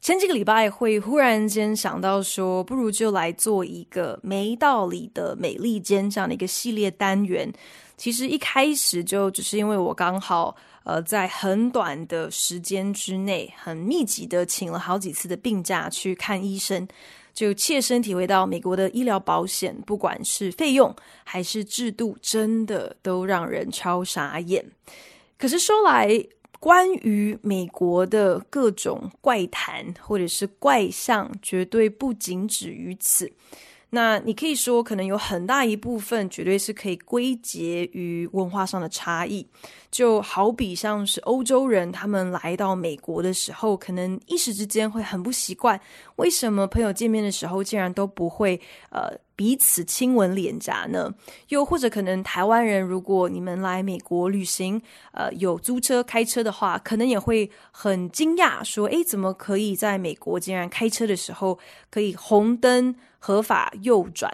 前几个礼拜会忽然间想到说，不如就来做一个没道理的美利坚这样的一个系列单元。其实一开始就只是因为我刚好呃在很短的时间之内，很密集的请了好几次的病假去看医生，就切身体会到美国的医疗保险，不管是费用还是制度，真的都让人超傻眼。可是说来，关于美国的各种怪谈或者是怪象，绝对不仅止于此。那你可以说，可能有很大一部分绝对是可以归结于文化上的差异，就好比像是欧洲人他们来到美国的时候，可能一时之间会很不习惯，为什么朋友见面的时候竟然都不会呃彼此亲吻脸颊呢？又或者可能台湾人，如果你们来美国旅行，呃有租车开车的话，可能也会很惊讶，说，诶，怎么可以在美国竟然开车的时候可以红灯？合法右转，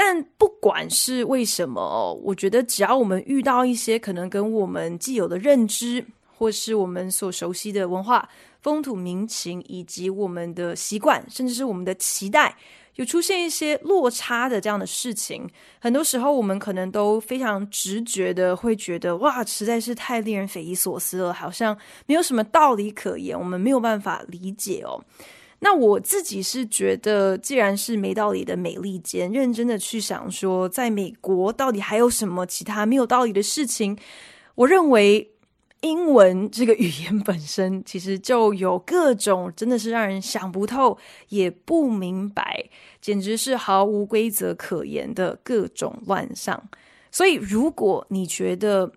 但不管是为什么，我觉得只要我们遇到一些可能跟我们既有的认知，或是我们所熟悉的文化、风土民情，以及我们的习惯，甚至是我们的期待，有出现一些落差的这样的事情，很多时候我们可能都非常直觉的会觉得，哇，实在是太令人匪夷所思了，好像没有什么道理可言，我们没有办法理解哦。那我自己是觉得，既然是没道理的美利坚，认真的去想说，在美国到底还有什么其他没有道理的事情？我认为英文这个语言本身，其实就有各种真的是让人想不透、也不明白，简直是毫无规则可言的各种乱象。所以，如果你觉得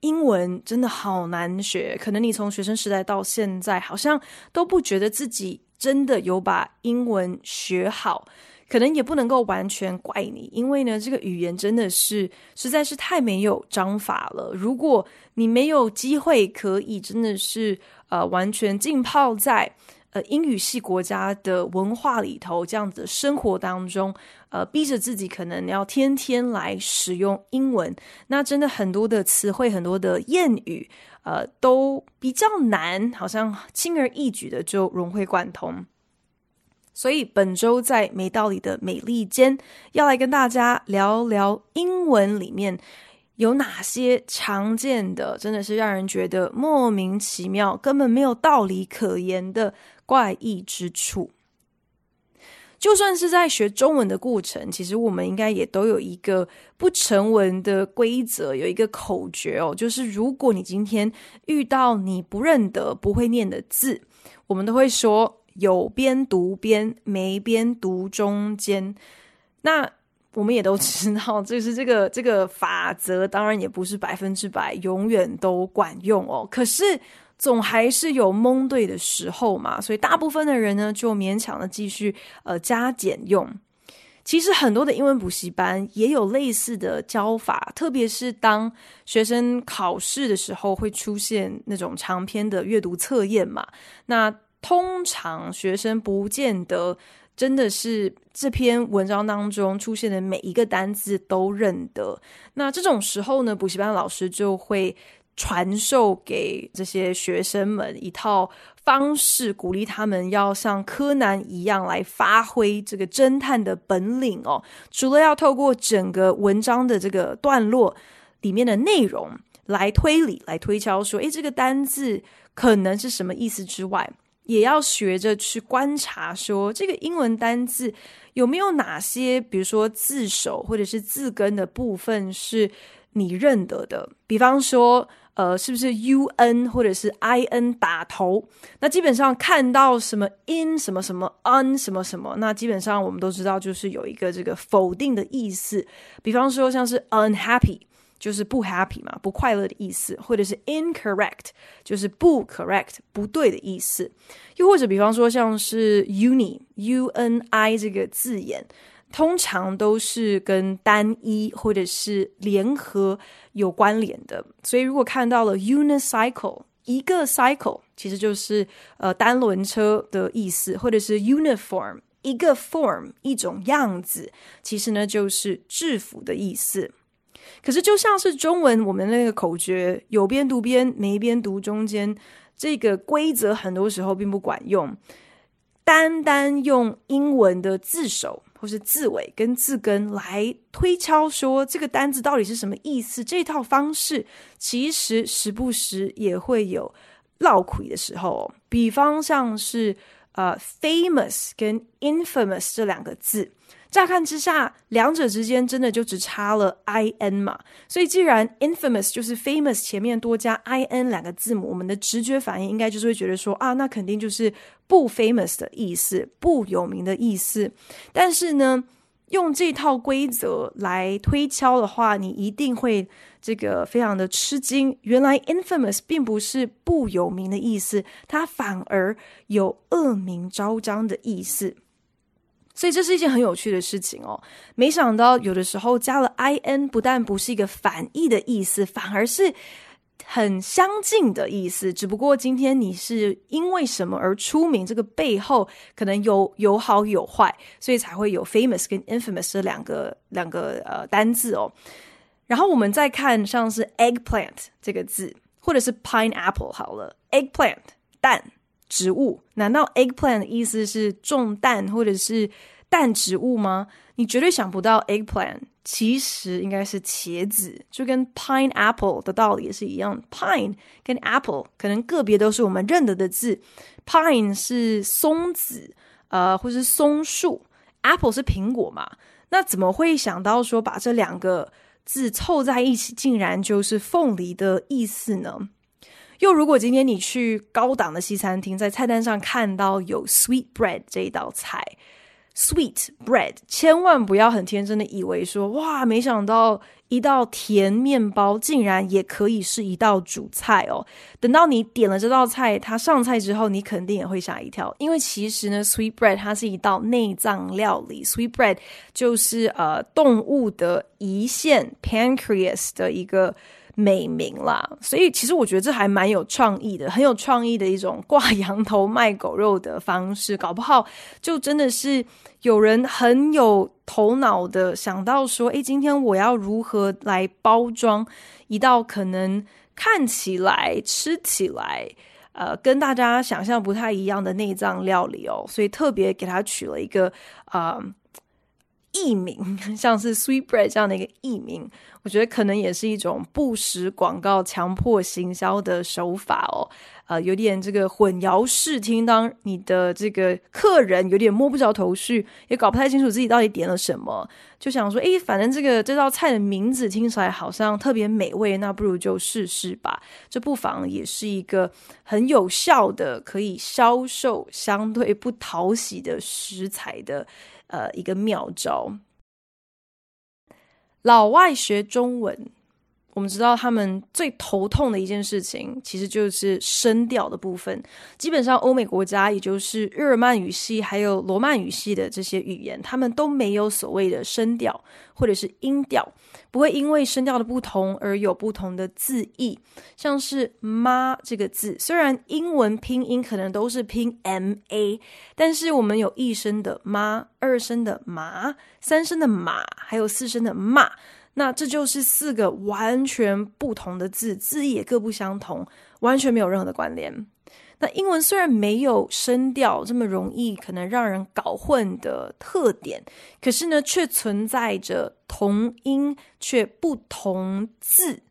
英文真的好难学，可能你从学生时代到现在，好像都不觉得自己。真的有把英文学好，可能也不能够完全怪你，因为呢，这个语言真的是实在是太没有章法了。如果你没有机会可以真的是呃完全浸泡在呃英语系国家的文化里头，这样子生活当中，呃，逼着自己可能要天天来使用英文，那真的很多的词汇，很多的谚语。呃，都比较难，好像轻而易举的就融会贯通。所以本周在没道理的美利坚，要来跟大家聊聊英文里面有哪些常见的，真的是让人觉得莫名其妙、根本没有道理可言的怪异之处。就算是在学中文的过程，其实我们应该也都有一个不成文的规则，有一个口诀哦，就是如果你今天遇到你不认得、不会念的字，我们都会说有边读边，没边读中间。那我们也都知道，就是这个这个法则，当然也不是百分之百永远都管用哦。可是。总还是有蒙对的时候嘛，所以大部分的人呢，就勉强的继续呃加减用。其实很多的英文补习班也有类似的教法，特别是当学生考试的时候，会出现那种长篇的阅读测验嘛。那通常学生不见得真的是这篇文章当中出现的每一个单字都认得。那这种时候呢，补习班老师就会。传授给这些学生们一套方式，鼓励他们要像柯南一样来发挥这个侦探的本领哦。除了要透过整个文章的这个段落里面的内容来推理、来推敲，说，诶，这个单字可能是什么意思之外，也要学着去观察，说这个英文单字有没有哪些，比如说字首或者是字根的部分是你认得的，比方说。呃，是不是 U N 或者是 I N 打头？那基本上看到什么 in 什么什么 un 什么什么，那基本上我们都知道，就是有一个这个否定的意思。比方说像是 unhappy，就是不 happy 嘛，不快乐的意思，或者是 incorrect 就是不 correct 不对的意思。又或者比方说像是 uni u n i 这个字眼，通常都是跟单一或者是联合有关联的。所以如果看到了 unicycle 一个 cycle，其实就是呃单轮车的意思，或者是 uniform。一个 form 一种样子，其实呢就是制服的意思。可是就像是中文，我们那个口诀有边读边，没边读中间，这个规则很多时候并不管用。单单用英文的字首或是字尾跟字根来推敲说这个单字到底是什么意思，这套方式其实时不时也会有绕口的时候。比方像是。呃、，famous 跟 infamous 这两个字，乍看之下，两者之间真的就只差了 i n 嘛。所以，既然 infamous 就是 famous 前面多加 i n 两个字母，我们的直觉反应应该就是会觉得说啊，那肯定就是不 famous 的意思，不有名的意思。但是呢，用这套规则来推敲的话，你一定会这个非常的吃惊。原来 infamous 并不是不有名的意思，它反而有恶名昭彰的意思。所以这是一件很有趣的事情哦。没想到有的时候加了 in，不但不是一个反义的意思，反而是。很相近的意思，只不过今天你是因为什么而出名，这个背后可能有有好有坏，所以才会有 famous 跟 infamous 这两个两个呃单字哦。然后我们再看像是 eggplant 这个字，或者是 pineapple 好了，eggplant 蛋植物，难道 eggplant 的意思是种蛋或者是蛋植物吗？你绝对想不到 eggplant。其实应该是茄子，就跟 pineapple 的道理也是一样。pine 跟 apple 可能个别都是我们认得的字。pine 是松子，呃，或是松树；apple 是苹果嘛。那怎么会想到说把这两个字凑在一起，竟然就是凤梨的意思呢？又如果今天你去高档的西餐厅，在菜单上看到有 sweet bread 这一道菜。Sweet bread，千万不要很天真的以为说，哇，没想到一道甜面包竟然也可以是一道主菜哦。等到你点了这道菜，它上菜之后，你肯定也会吓一跳，因为其实呢，sweet bread 它是一道内脏料理。Sweet bread 就是呃动物的胰腺 pancreas 的一个。美名啦，所以其实我觉得这还蛮有创意的，很有创意的一种挂羊头卖狗肉的方式，搞不好就真的是有人很有头脑的想到说，诶，今天我要如何来包装一道可能看起来、吃起来，呃，跟大家想象不太一样的内脏料理哦，所以特别给他取了一个啊。艺名，像是 Sweet Bread 这样的一个艺名，我觉得可能也是一种不实广告、强迫行销的手法哦。呃，有点这个混淆视听，当你的这个客人有点摸不着头绪，也搞不太清楚自己到底点了什么，就想说，诶，反正这个这道菜的名字听起来好像特别美味，那不如就试试吧。这不妨也是一个很有效的可以销售相对不讨喜的食材的。呃，一个妙招。老外学中文，我们知道他们最头痛的一件事情，其实就是声调的部分。基本上，欧美国家，也就是日耳曼语系还有罗曼语系的这些语言，他们都没有所谓的声调或者是音调。不会因为声调的不同而有不同的字义，像是“妈”这个字，虽然英文拼音可能都是拼 “m a”，但是我们有一声的“妈”、二声的“麻”、三声的“马”，还有四声的“骂”，那这就是四个完全不同的字，字义也各不相同，完全没有任何的关联。那英文虽然没有声调这么容易可能让人搞混的特点，可是呢，却存在着同音却不同字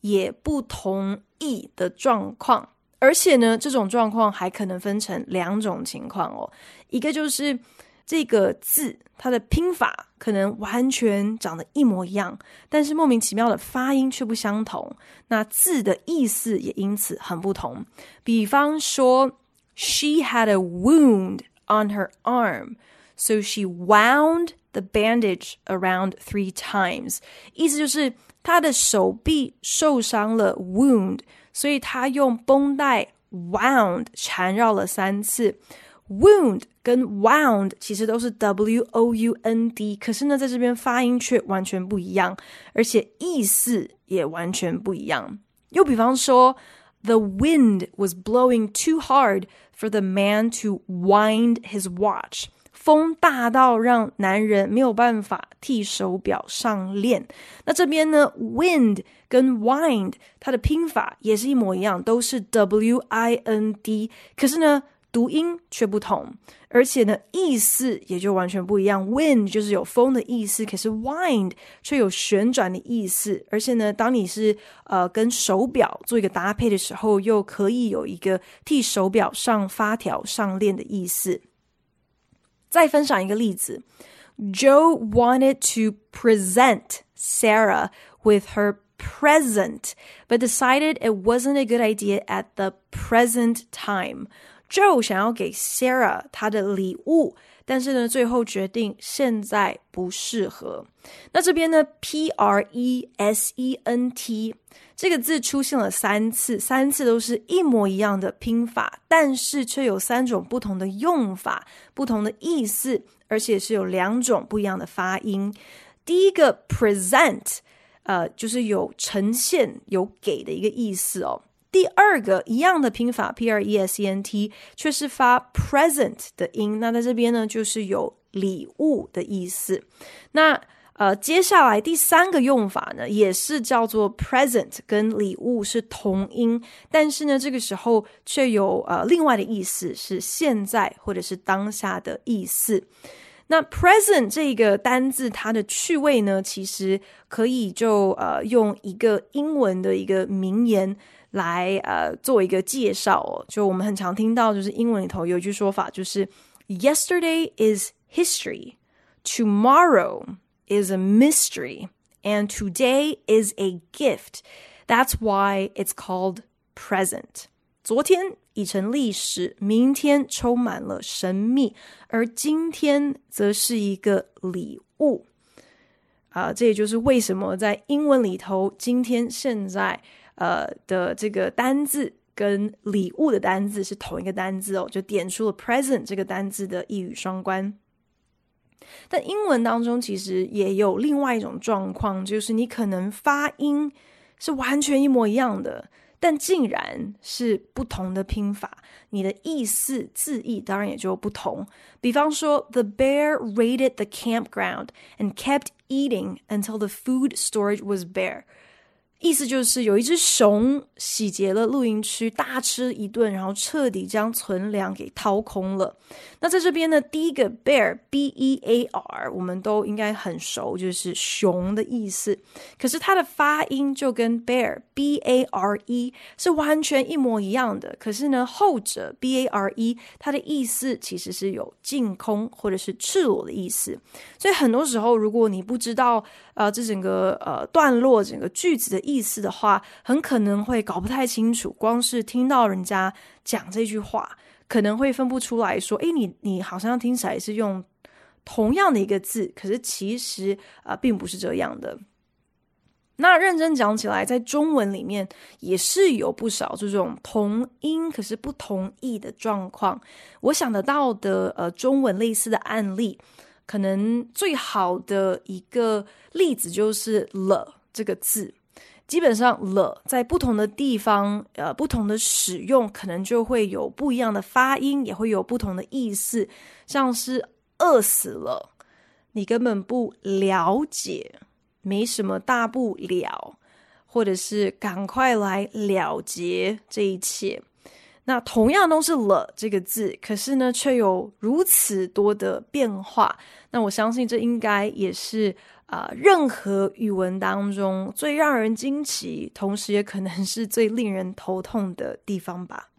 也不同义的状况。而且呢，这种状况还可能分成两种情况哦，一个就是。这个字它的拼法可能完全长得一模一样，但是莫名其妙的发音却不相同，那字的意思也因此很不同。比方说，She had a wound on her arm, so she wound the bandage around three times，意思就是她的手臂受伤了，wound，所以她用绷带 wound 缠绕了三次。wound 跟 wound 其实都是 w o u n d，可是呢，在这边发音却完全不一样，而且意思也完全不一样。又比方说，the wind was blowing too hard for the man to wind his watch。风大到让男人没有办法替手表上链。那这边呢，wind 跟 wind 它的拼法也是一模一样，都是 w i n d，可是呢， 读音却不同，而且呢，意思也就完全不一样。wind 就是有风的意思，可是 wind 却有旋转的意思。而且呢，当你是呃跟手表做一个搭配的时候，又可以有一个替手表上发条、上链的意思。再分享一个例子，Joe wanted to present Sarah with her present, but decided it wasn't a good idea at the present time. Joe 想要给 Sarah 他的礼物，但是呢，最后决定现在不适合。那这边呢，present 这个字出现了三次，三次都是一模一样的拼法，但是却有三种不同的用法、不同的意思，而且是有两种不一样的发音。第一个 present，呃，就是有呈现、有给的一个意思哦。第二个一样的拼法 p r e s e n t，却是发 present 的音。那在这边呢，就是有礼物的意思。那呃，接下来第三个用法呢，也是叫做 present，跟礼物是同音，但是呢，这个时候却有呃另外的意思，是现在或者是当下的意思。那 present 这个单字，它的趣味呢，其实可以就呃用一个英文的一个名言来呃做一个介绍哦。就我们很常听到，就是英文里头有一句说法，就是 Yesterday is history，tomorrow。is a mystery, and today is a gift. That's why it's called present. 昨天已成历史，明天充满了神秘，而今天则是一个礼物。啊，这也就是为什么在英文里头，今天、现在， 呃的这个单字跟礼物的单字是同一个单字哦，就点出了 present 这个单字的一语双关。但英文当中其实也有另外一种状况，就是你可能发音是完全一模一样的，但竟然是不同的拼法，你的意思字义当然也就不同。比方说，The bear raided the campground and kept eating until the food storage was bare。意思就是有一只熊洗劫了露营区，大吃一顿，然后彻底将存粮给掏空了。那在这边呢，第一个 bear b e a r 我们都应该很熟，就是熊的意思。可是它的发音就跟 bear b a r e 是完全一模一样的。可是呢，后者 b a r e 它的意思其实是有净空或者是赤裸的意思。所以很多时候，如果你不知道呃这整个呃段落整个句子的意思的话，很可能会搞不太清楚。光是听到人家讲这句话，可能会分不出来说：“诶，你你好像听起来是用同样的一个字，可是其实啊、并不是这样的。”那认真讲起来，在中文里面也是有不少这种同音可是不同义的状况。我想得到的呃，中文类似的案例，可能最好的一个例子就是了。这个字基本上了，在不同的地方，呃，不同的使用，可能就会有不一样的发音，也会有不同的意思。像是饿死了，你根本不了解，没什么大不了，或者是赶快来了结这一切。那同样都是了这个字，可是呢，却有如此多的变化。那我相信这应该也是。啊、任何语文当中最让人惊奇，同时也可能是最令人头痛的地方吧。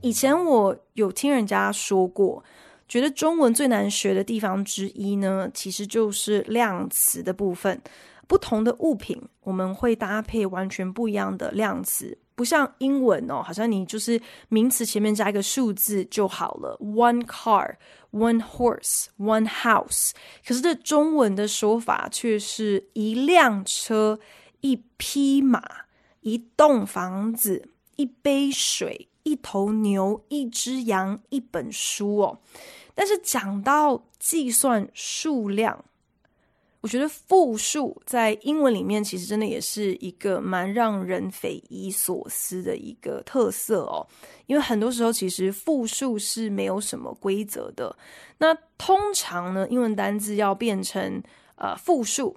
以前我有听人家说过。觉得中文最难学的地方之一呢，其实就是量词的部分。不同的物品，我们会搭配完全不一样的量词，不像英文哦，好像你就是名词前面加一个数字就好了。One car, one horse, one house。可是这中文的说法却是一辆车、一匹马、一栋房子、一杯水、一头牛、一只羊、一本书哦。但是讲到计算数量。我觉得复数在英文里面其实真的也是一个蛮让人匪夷所思的一个特色哦，因为很多时候其实复数是没有什么规则的。那通常呢，英文单字要变成呃复数，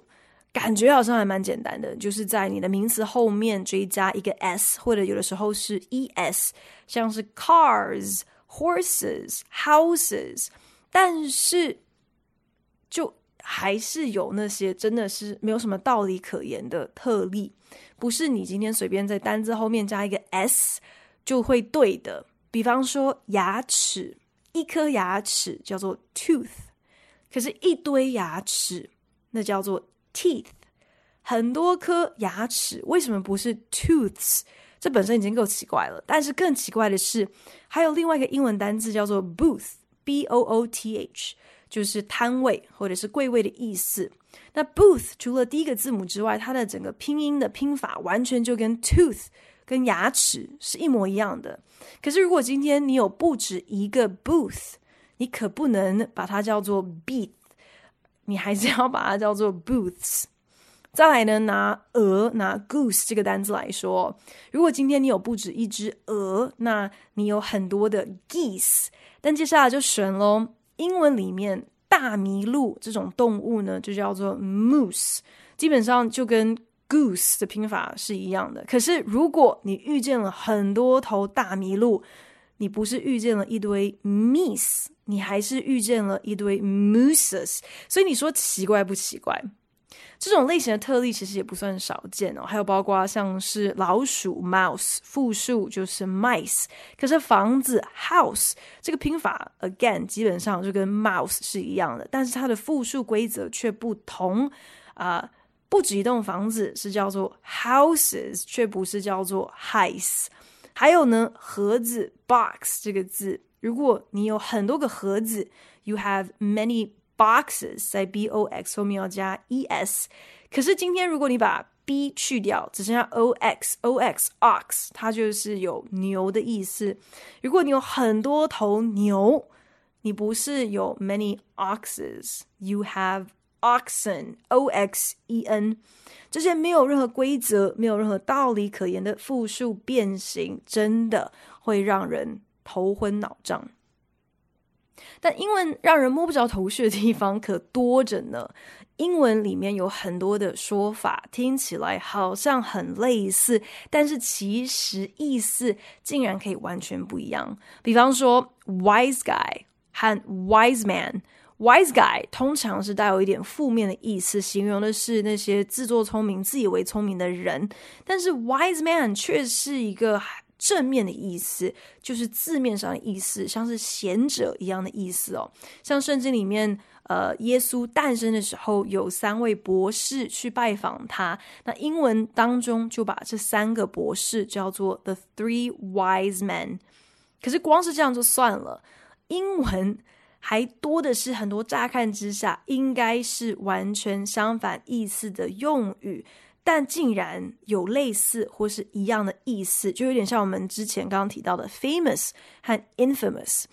感觉好像还蛮简单的，就是在你的名词后面追加一个 s，或者有的时候是 es，像是 cars、horses、houses，但是就。还是有那些真的是没有什么道理可言的特例，不是你今天随便在单字后面加一个 s 就会对的。比方说牙齿，一颗牙齿叫做 tooth，可是一堆牙齿那叫做 teeth。很多颗牙齿为什么不是 tooths？这本身已经够奇怪了。但是更奇怪的是，还有另外一个英文单字叫做 booth，b o o t h。就是摊位或者是柜位的意思。那 booth 除了第一个字母之外，它的整个拼音的拼法完全就跟 tooth 跟牙齿是一模一样的。可是如果今天你有不止一个 booth，你可不能把它叫做 beat 你还是要把它叫做 booths。再来呢，拿鹅拿 goose 这个单字来说，如果今天你有不止一只鹅，那你有很多的 geese，但接下来就选喽。英文里面大麋鹿这种动物呢，就叫做 moose，基本上就跟 goose 的拼法是一样的。可是如果你遇见了很多头大麋鹿，你不是遇见了一堆 miss 你还是遇见了一堆 mooses，所以你说奇怪不奇怪？这种类型的特例其实也不算少见哦，还有包括像是老鼠 mouse，复数就是 mice，可是房子 house 这个拼法 again 基本上就跟 mouse 是一样的，但是它的复数规则却不同啊、不止一栋房子是叫做 houses，却不是叫做 heis。还有呢，盒子 box 这个字，如果你有很多个盒子，you have many。boxes 在 b o x 后面要加 e s，可是今天如果你把 b 去掉，只剩下 o x o x ox，它就是有牛的意思。如果你有很多头牛，你不是有 many oxes，you have oxen o x e n。这些没有任何规则、没有任何道理可言的复数变形，真的会让人头昏脑胀。但英文让人摸不着头绪的地方可多着呢。英文里面有很多的说法，听起来好像很类似，但是其实意思竟然可以完全不一样。比方说，wise guy 和 wise man，wise guy 通常是带有一点负面的意思，形容的是那些自作聪明、自以为聪明的人，但是 wise man 却是一个。正面的意思就是字面上的意思，像是贤者一样的意思哦。像圣经里面，呃，耶稣诞生的时候，有三位博士去拜访他。那英文当中就把这三个博士叫做 The Three Wise Men。可是光是这样就算了，英文还多的是很多乍看之下应该是完全相反意思的用语。但竟然有类似或是一样的意思，就有点像我们之前刚刚提到的 famous 和 infamous。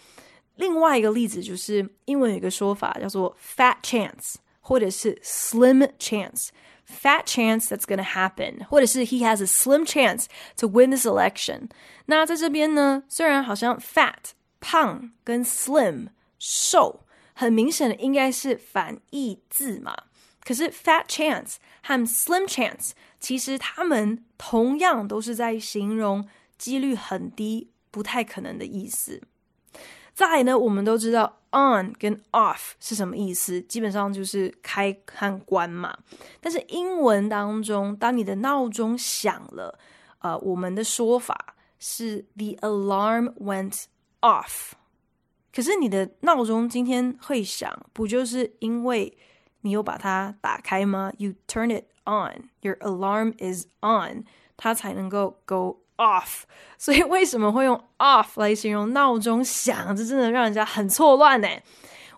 另外一个例子就是英文有一个说法叫做 fat chance，或者是 slim chance。fat chance that's gonna happen，或者是 he has a slim chance to win this election。那在这边呢，虽然好像 fat 胖跟 slim 瘦，很明显的应该是反义字嘛。可是 fat chance 和 slim chance 其实他们同样都是在形容几率很低、不太可能的意思。再来呢，我们都知道 on 跟 off 是什么意思，基本上就是开和关嘛。但是英文当中，当你的闹钟响了，呃，我们的说法是 the alarm went off。可是你的闹钟今天会响，不就是因为你有把它打开吗？You turn it on, your alarm is on，它才能够 go off。所以为什么会用 off 来形容闹钟响？这真的让人家很错乱呢。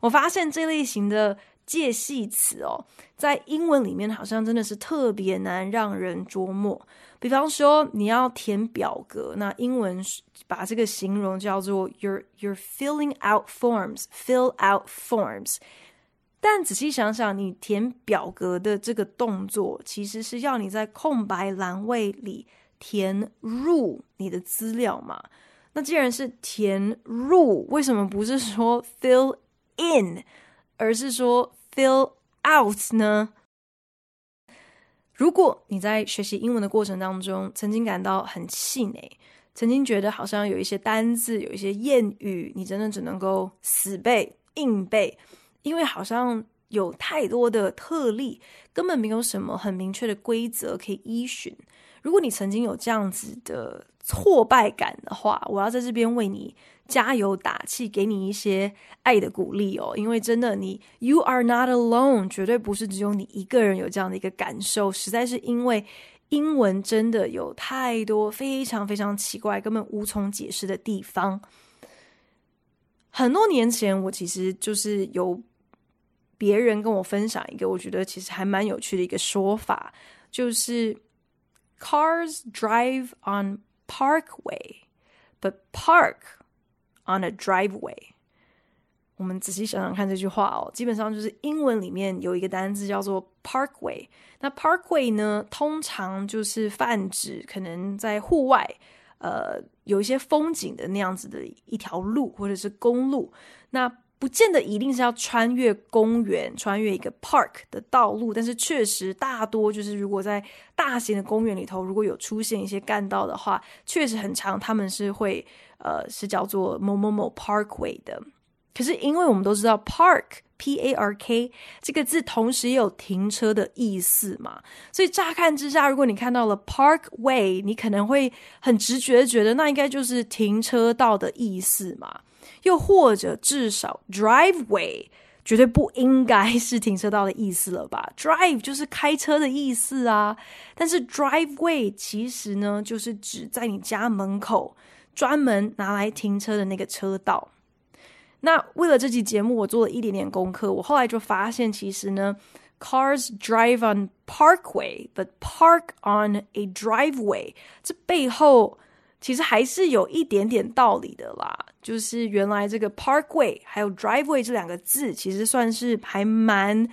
我发现这类型的介系词哦，在英文里面好像真的是特别难让人琢磨。比方说，你要填表格，那英文把这个形容叫做 you're you're filling out forms，fill out forms。但仔细想想，你填表格的这个动作，其实是要你在空白栏位里填入你的资料嘛？那既然是填入，为什么不是说 fill in，而是说 fill out 呢？如果你在学习英文的过程当中，曾经感到很气馁，曾经觉得好像有一些单字、有一些谚语，你真的只能够死背硬背，因为好像有太多的特例，根本没有什么很明确的规则可以依循。如果你曾经有这样子的挫败感的话，我要在这边为你加油打气，给你一些爱的鼓励哦。因为真的你，You are not alone，绝对不是只有你一个人有这样的一个感受。实在是因为英文真的有太多非常非常奇怪、根本无从解释的地方。很多年前，我其实就是有别人跟我分享一个，我觉得其实还蛮有趣的一个说法，就是 Cars drive on Parkway, but park on a driveway。我们仔细想想看这句话哦，基本上就是英文里面有一个单字叫做 parkway。那 parkway 呢，通常就是泛指可能在户外，呃，有一些风景的那样子的一条路或者是公路。那不见得一定是要穿越公园、穿越一个 park 的道路，但是确实大多就是如果在大型的公园里头，如果有出现一些干道的话，确实很长，他们是会呃是叫做某某某 parkway 的。可是因为我们都知道 park p a r k 这个字同时也有停车的意思嘛，所以乍看之下，如果你看到了 parkway，你可能会很直觉觉得那应该就是停车道的意思嘛。又或者至少 driveway 绝对不应该是停车道的意思了吧？drive 就是开车的意思啊，但是 driveway 其实呢，就是指在你家门口专门拿来停车的那个车道。那为了这期节目，我做了一点点功课，我后来就发现，其实呢，cars drive on parkway，but park on a driveway，这背后。其实还是有一点点道理的啦，就是原来这个 parkway 还有 driveway 这两个字，其实算是还蛮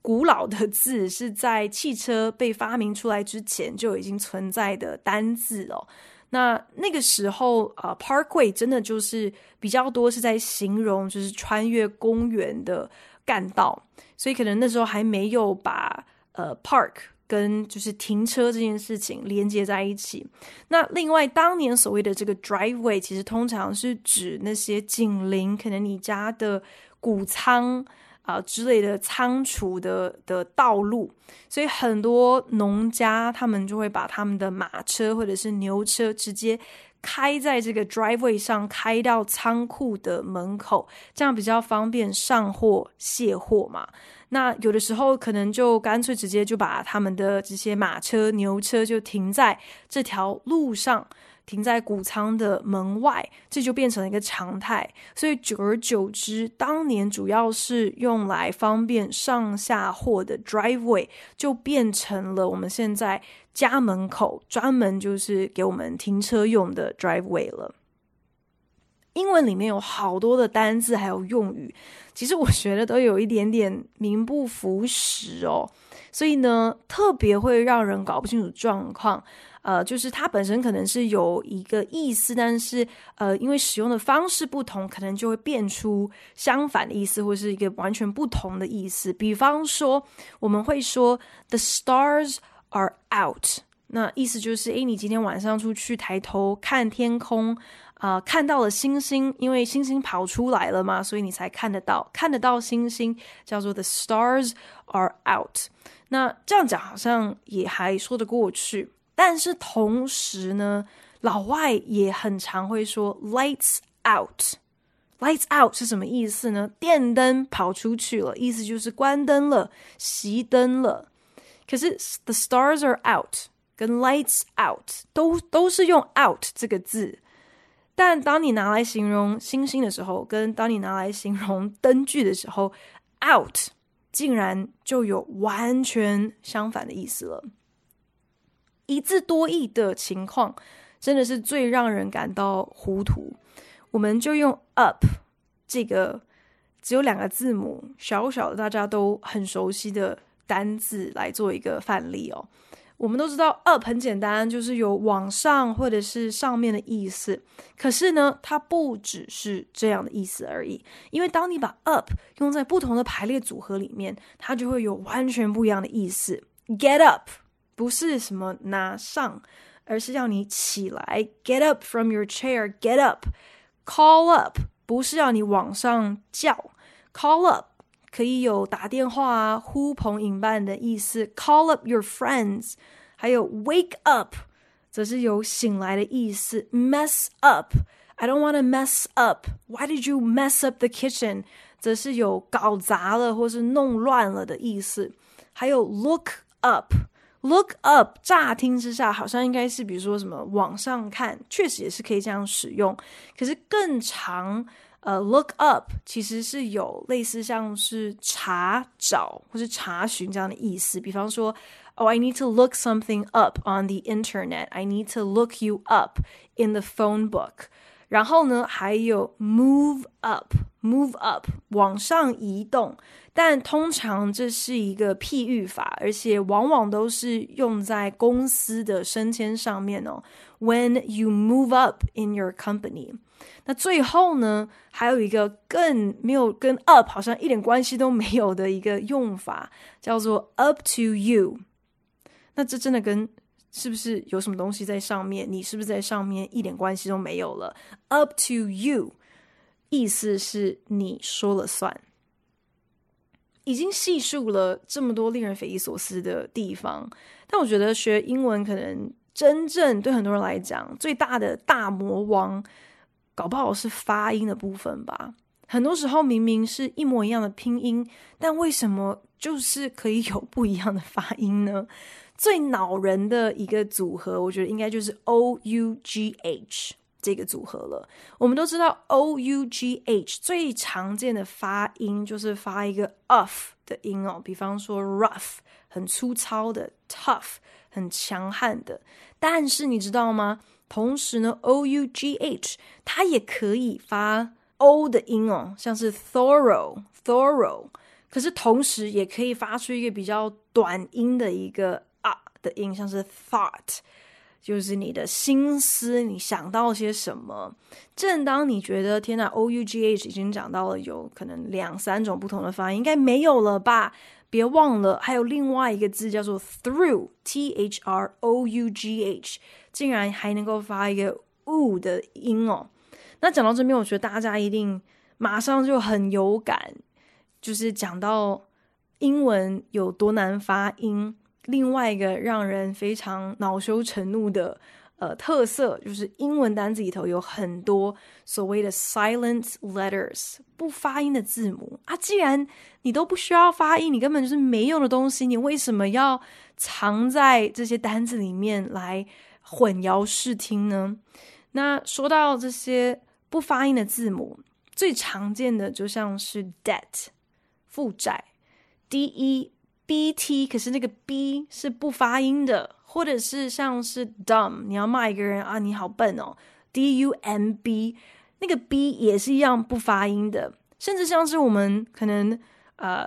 古老的字，是在汽车被发明出来之前就已经存在的单字哦。那那个时候啊 parkway 真的就是比较多是在形容就是穿越公园的干道，所以可能那时候还没有把呃 park。跟就是停车这件事情连接在一起。那另外，当年所谓的这个 driveway，其实通常是指那些紧邻可能你家的谷仓啊、之类的仓储的的道路。所以很多农家他们就会把他们的马车或者是牛车直接开在这个 driveway 上，开到仓库的门口，这样比较方便上货卸货嘛。那有的时候可能就干脆直接就把他们的这些马车、牛车就停在这条路上，停在谷仓的门外，这就变成了一个常态。所以久而久之，当年主要是用来方便上下货的 driveway，就变成了我们现在家门口专门就是给我们停车用的 driveway 了。英文里面有好多的单字还有用语，其实我觉得都有一点点名不符实哦，所以呢，特别会让人搞不清楚状况。呃，就是它本身可能是有一个意思，但是呃，因为使用的方式不同，可能就会变出相反的意思，或是一个完全不同的意思。比方说，我们会说 “The stars are out”，那意思就是，诶，你今天晚上出去抬头看天空。啊、看到了星星，因为星星跑出来了嘛，所以你才看得到，看得到星星，叫做 The stars are out。那这样讲好像也还说得过去，但是同时呢，老外也很常会说 lights out，Lights out 是什么意思呢？电灯跑出去了，意思就是关灯了，熄灯了。可是 the stars are out 跟 lights out 都都是用 out 这个字，但当你拿来形容星星的时候，跟当你拿来形容灯具的时候，out 竟然就有完全相反的意思了。一字多义的情况，真的是最让人感到糊涂。我们就用 up 这个只有两个字母，小小的大家都很熟悉的单字来做一个范例哦。我们都知道 up 很简单，就是有往上或者是上面的意思。可是呢，它不只是这样的意思而已。因为当你把 up 用在不同的排列组合里面，它就会有完全不一样的意思。Get up 不是什么拿上，而是要你起来。Get up from your chair. Get up. Call up 不是要你往上叫。Call up 可以有打电话啊、呼朋引伴的意思。Call up your friends，还有 wake up，则是有醒来的意思。Mess up，I don't want to mess up。Why did you mess up the kitchen？则是有搞砸了或是弄乱了的意思。还有 look up，look up，乍听之下好像应该是比如说什么往上看，确实也是可以这样使用。可是更长。 呃、uh，look up 其实是有类似像是查找或是查询这样的意思。比方说，Oh, I need to look something up on the internet. I need to look you up in the phone book. 然后呢，还有 move up，move up 往上移动。但通常这是一个譬喻法，而且往往都是用在公司的升迁上面哦。When you move up in your company. 那最后呢，还有一个更没有跟 up 好像一点关系都没有的一个用法，叫做 up to you。那这真的跟是不是有什么东西在上面？你是不是在上面一点关系都没有了？up to you，意思是你说了算。已经细数了这么多令人匪夷所思的地方，但我觉得学英文可能真正对很多人来讲最大的大魔王。搞不好是发音的部分吧。很多时候明明是一模一样的拼音，但为什么就是可以有不一样的发音呢？最恼人的一个组合，我觉得应该就是 O U G H 这个组合了。我们都知道 O U G H 最常见的发音就是发一个 uff 的音哦，比方说 rough 很粗糙的，tough 很强悍的。但是你知道吗？同时呢，o u g h 它也可以发 o 的音哦，像是 thorough，thorough。可是同时也可以发出一个比较短音的一个的音，像是 thought，就是你的心思，你想到些什么。正当你觉得天哪，o u g h 已经讲到了有可能两三种不同的发音，应该没有了吧？别忘了，还有另外一个字叫做 through，t h r o u g h，竟然还能够发一个 u 的音哦。那讲到这边，我觉得大家一定马上就很有感，就是讲到英文有多难发音。另外一个让人非常恼羞成怒的。呃，特色就是英文单词里头有很多所谓的 silent letters，不发音的字母啊。既然你都不需要发音，你根本就是没用的东西，你为什么要藏在这些单词里面来混淆视听呢？那说到这些不发音的字母，最常见的就像是 debt，负债，d e b t，可是那个 b 是不发音的。或者是像是 dumb，你要骂一个人啊，你好笨哦，d u m b，那个 b 也是一样不发音的。甚至像是我们可能呃，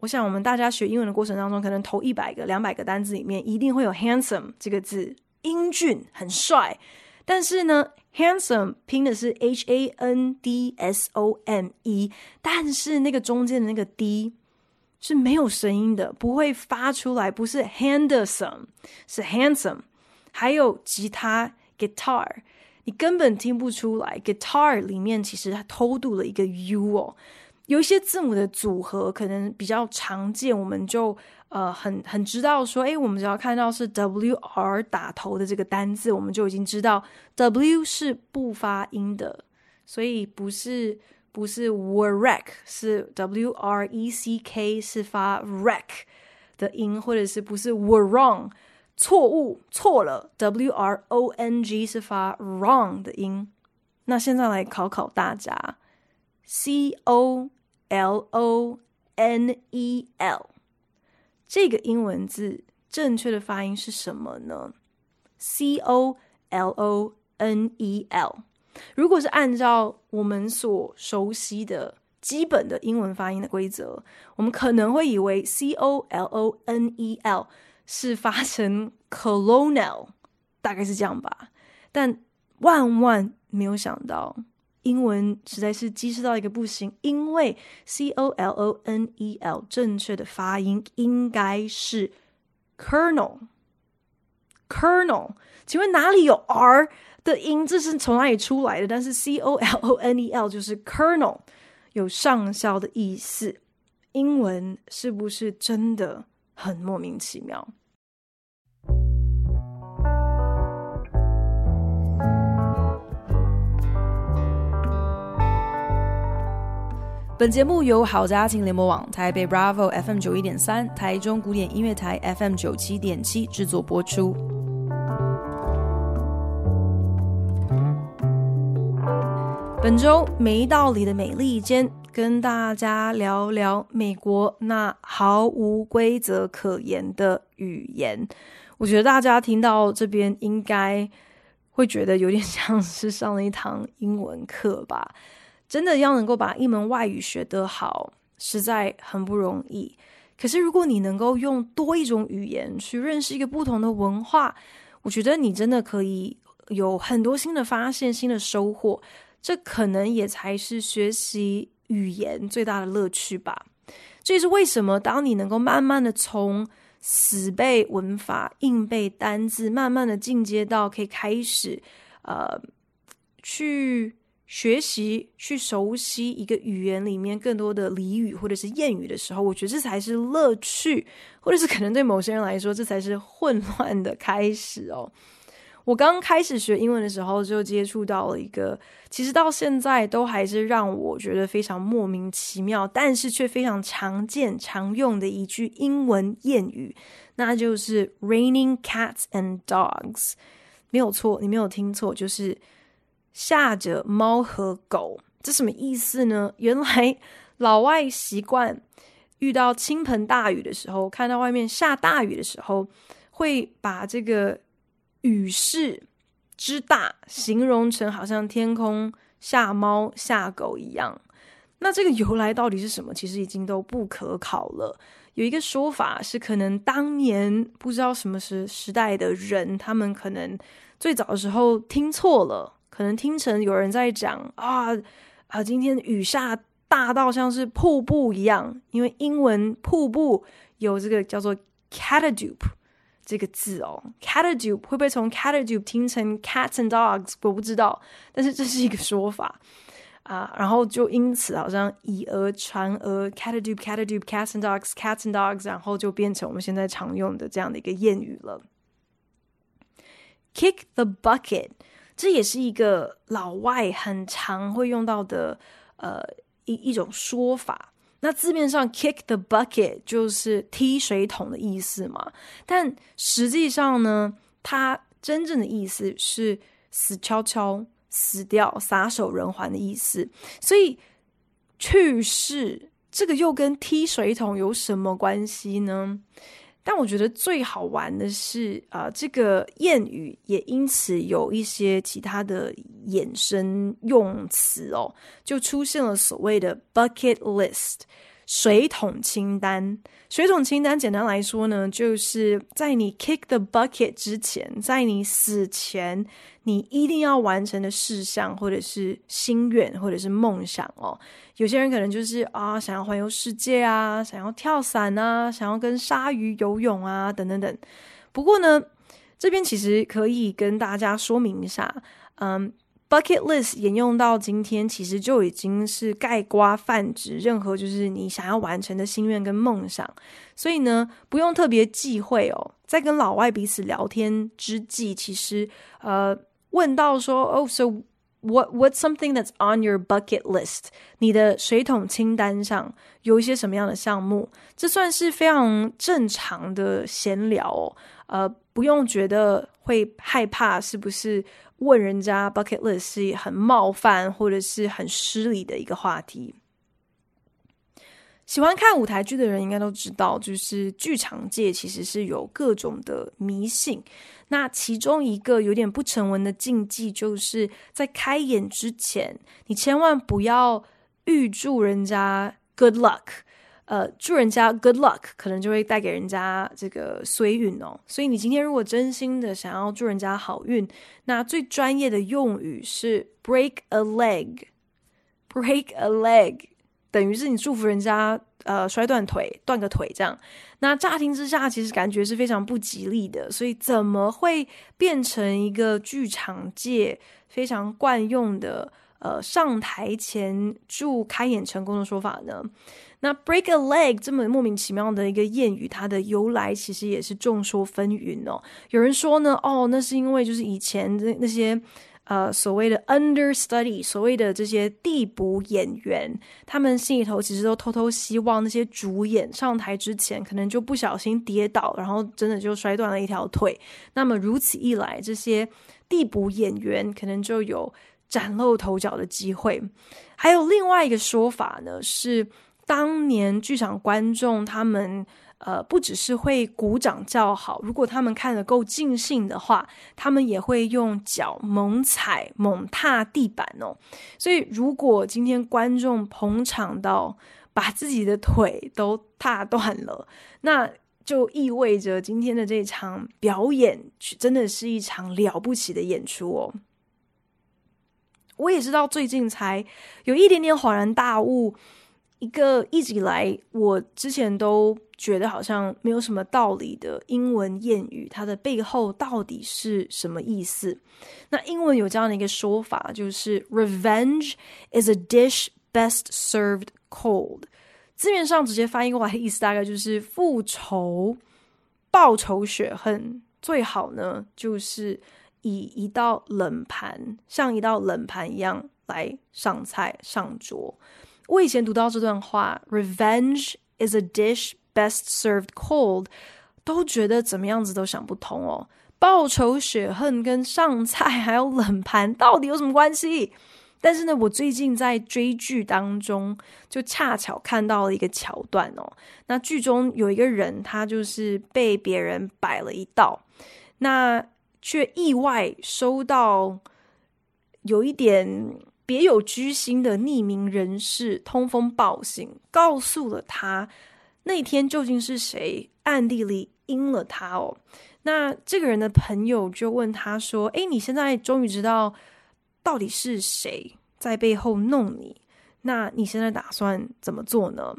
我想我们大家学英文的过程当中，可能头一百个、两百个单字里面，一定会有 handsome 这个字，英俊、很帅。但是呢，handsome 拼的是 h a n d s o m e，但是那个中间的那个 d。是没有声音的，不会发出来，不是 handsome，是 handsome。还有吉他 guitar，你根本听不出来，guitar 里面其实它偷渡了一个 u 哦。有一些字母的组合可能比较常见，我们就呃很很知道说，诶，我们只要看到是 w r 打头的这个单字，我们就已经知道 w 是不发音的，所以不是。不是 wreck，是 w r e c k，是发 wreck 的音，或者是不是 were wrong，错误错了，w r o n g 是发 wrong 的音。那现在来考考大家，c o l o n e l 这个英文字正确的发音是什么呢？c o l o n e l。如果是按照我们所熟悉的基本的英文发音的规则，我们可能会以为 C O L O N E L 是发成 colonel，大概是这样吧。但万万没有想到，英文实在是机智到一个不行，因为 C O L O N E L 正确的发音应该是 colonel，colonel，请问哪里有 R？的音这是从哪里出来的？但是 C O L O N E L 就是 Colonel，有上校的意思。英文是不是真的很莫名其妙？本节目由好家庭联播网、台北 Bravo FM 九一点三、台中古典音乐台 FM 九七点七制作播出。本周没道理的美利坚，跟大家聊聊美国那毫无规则可言的语言。我觉得大家听到这边应该会觉得有点像是上了一堂英文课吧？真的要能够把一门外语学得好，实在很不容易。可是如果你能够用多一种语言去认识一个不同的文化，我觉得你真的可以有很多新的发现、新的收获。这可能也才是学习语言最大的乐趣吧。这也是为什么，当你能够慢慢的从死背文法、硬背单字，慢慢的进阶到可以开始，呃，去学习、去熟悉一个语言里面更多的俚语或者是谚语的时候，我觉得这才是乐趣，或者是可能对某些人来说，这才是混乱的开始哦。我刚开始学英文的时候，就接触到了一个，其实到现在都还是让我觉得非常莫名其妙，但是却非常常见、常用的一句英文谚语，那就是 “raining cats and dogs”。没有错，你没有听错，就是下着猫和狗。这什么意思呢？原来老外习惯遇到倾盆大雨的时候，看到外面下大雨的时候，会把这个。雨势之大，形容成好像天空下猫下狗一样。那这个由来到底是什么？其实已经都不可考了。有一个说法是，可能当年不知道什么时时代的人，他们可能最早的时候听错了，可能听成有人在讲啊啊，今天雨下大到像是瀑布一样。因为英文瀑布有这个叫做 Catadoop。这个字哦，catadupe 会不会从 catadupe 听成 cats and dogs？我不知道，但是这是一个说法啊。然后就因此好像以讹传讹，catadupe catadupe cats and dogs cats and dogs，然后就变成我们现在常用的这样的一个谚语了。Kick the bucket，这也是一个老外很常会用到的呃一一种说法。那字面上 kick the bucket 就是踢水桶的意思嘛，但实际上呢，它真正的意思是死悄悄、死掉、撒手人寰的意思。所以去世这个又跟踢水桶有什么关系呢？但我觉得最好玩的是，啊、呃，这个谚语也因此有一些其他的衍生用词哦，就出现了所谓的 bucket list 水桶清单。水桶清单简单来说呢，就是在你 kick the bucket 之前，在你死前，你一定要完成的事项，或者是心愿，或者是梦想哦。有些人可能就是啊，想要环游世界啊，想要跳伞啊，想要跟鲨鱼游泳啊，等等等。不过呢，这边其实可以跟大家说明一下，嗯。Bucket list 沿用到今天，其实就已经是盖瓜泛指任何就是你想要完成的心愿跟梦想，所以呢，不用特别忌讳哦。在跟老外彼此聊天之际，其实呃问到说，哦，so What What's something that's on your bucket list？你的水桶清单上有一些什么样的项目？这算是非常正常的闲聊哦。呃，不用觉得会害怕，是不是问人家 bucket list 是很冒犯或者是很失礼的一个话题？喜欢看舞台剧的人应该都知道，就是剧场界其实是有各种的迷信。那其中一个有点不成文的禁忌，就是在开演之前，你千万不要预祝人家 good luck。呃，祝人家 good luck，可能就会带给人家这个衰运哦。所以你今天如果真心的想要祝人家好运，那最专业的用语是 break a leg。break a leg 等于是你祝福人家。呃，摔断腿，断个腿这样，那乍听之下其实感觉是非常不吉利的，所以怎么会变成一个剧场界非常惯用的呃上台前祝开演成功的说法呢？那 break a leg 这么莫名其妙的一个谚语，它的由来其实也是众说纷纭哦。有人说呢，哦，那是因为就是以前的那些。呃，所谓的 understudy，所谓的这些递补演员，他们心里头其实都偷偷希望那些主演上台之前，可能就不小心跌倒，然后真的就摔断了一条腿。那么如此一来，这些递补演员可能就有崭露头角的机会。还有另外一个说法呢，是当年剧场观众他们。呃，不只是会鼓掌叫好，如果他们看得够尽兴的话，他们也会用脚猛踩、猛踏地板哦。所以，如果今天观众捧场到把自己的腿都踏断了，那就意味着今天的这场表演真的是一场了不起的演出哦。我也知道，最近才有一点点恍然大悟。一个一直以来我之前都觉得好像没有什么道理的英文谚语，它的背后到底是什么意思？那英文有这样的一个说法，就是 “Revenge is a dish best served cold”。字面上直接翻译过来的意思大概就是复仇、报仇雪恨，最好呢就是以一道冷盘，像一道冷盘一样来上菜上桌。我以前读到这段话，“Revenge is a dish best served cold”，都觉得怎么样子都想不通哦。报仇雪恨跟上菜还有冷盘到底有什么关系？但是呢，我最近在追剧当中，就恰巧看到了一个桥段哦。那剧中有一个人，他就是被别人摆了一道，那却意外收到有一点。别有居心的匿名人士通风报信，告诉了他那天究竟是谁暗地里阴了他哦。那这个人的朋友就问他说：“诶，你现在终于知道到底是谁在背后弄你？那你现在打算怎么做呢？”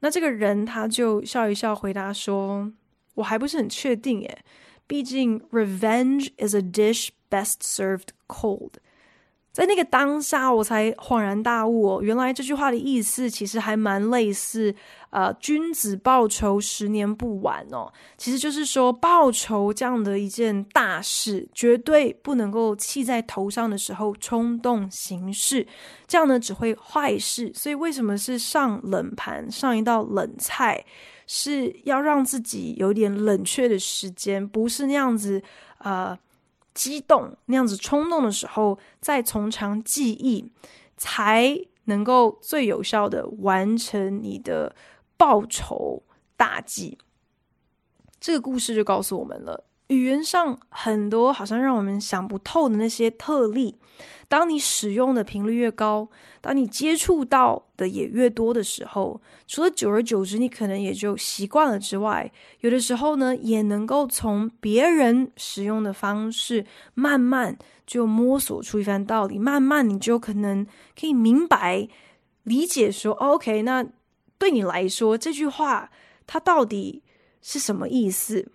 那这个人他就笑一笑回答说：“我还不是很确定耶，毕竟 revenge is a dish best served cold。”在那个当下，我才恍然大悟哦，原来这句话的意思其实还蛮类似，呃，君子报仇，十年不晚哦。其实就是说，报仇这样的一件大事，绝对不能够气在头上的时候冲动行事，这样呢只会坏事。所以，为什么是上冷盘，上一道冷菜，是要让自己有点冷却的时间，不是那样子，呃。激动那样子冲动的时候，再从长计议，才能够最有效的完成你的报仇大计。这个故事就告诉我们了。语言上很多好像让我们想不透的那些特例，当你使用的频率越高，当你接触到的也越多的时候，除了久而久之你可能也就习惯了之外，有的时候呢，也能够从别人使用的方式，慢慢就摸索出一番道理，慢慢你就可能可以明白理解说，OK，那对你来说这句话它到底是什么意思？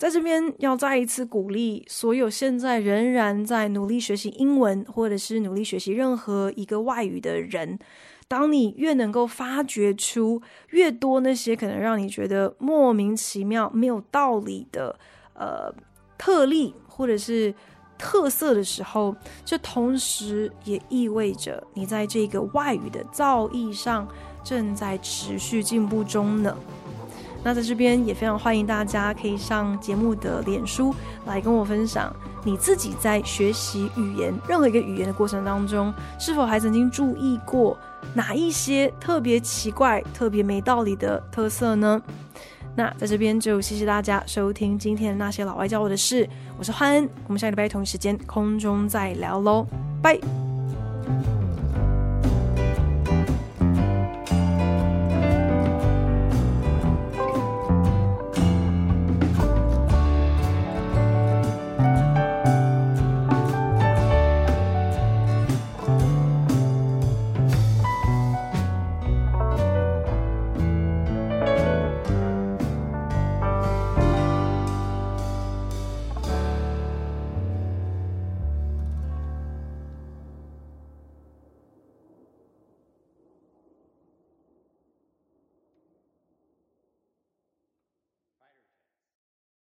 在这边要再一次鼓励所有现在仍然在努力学习英文，或者是努力学习任何一个外语的人，当你越能够发掘出越多那些可能让你觉得莫名其妙、没有道理的呃特例，或者是特色的时候，这同时也意味着你在这个外语的造诣上正在持续进步中呢。那在这边也非常欢迎大家可以上节目的脸书来跟我分享，你自己在学习语言任何一个语言的过程当中，是否还曾经注意过哪一些特别奇怪、特别没道理的特色呢？那在这边就谢谢大家收听今天那些老外教我的事，我是欢恩，我们下礼拜同一时间空中再聊喽，拜。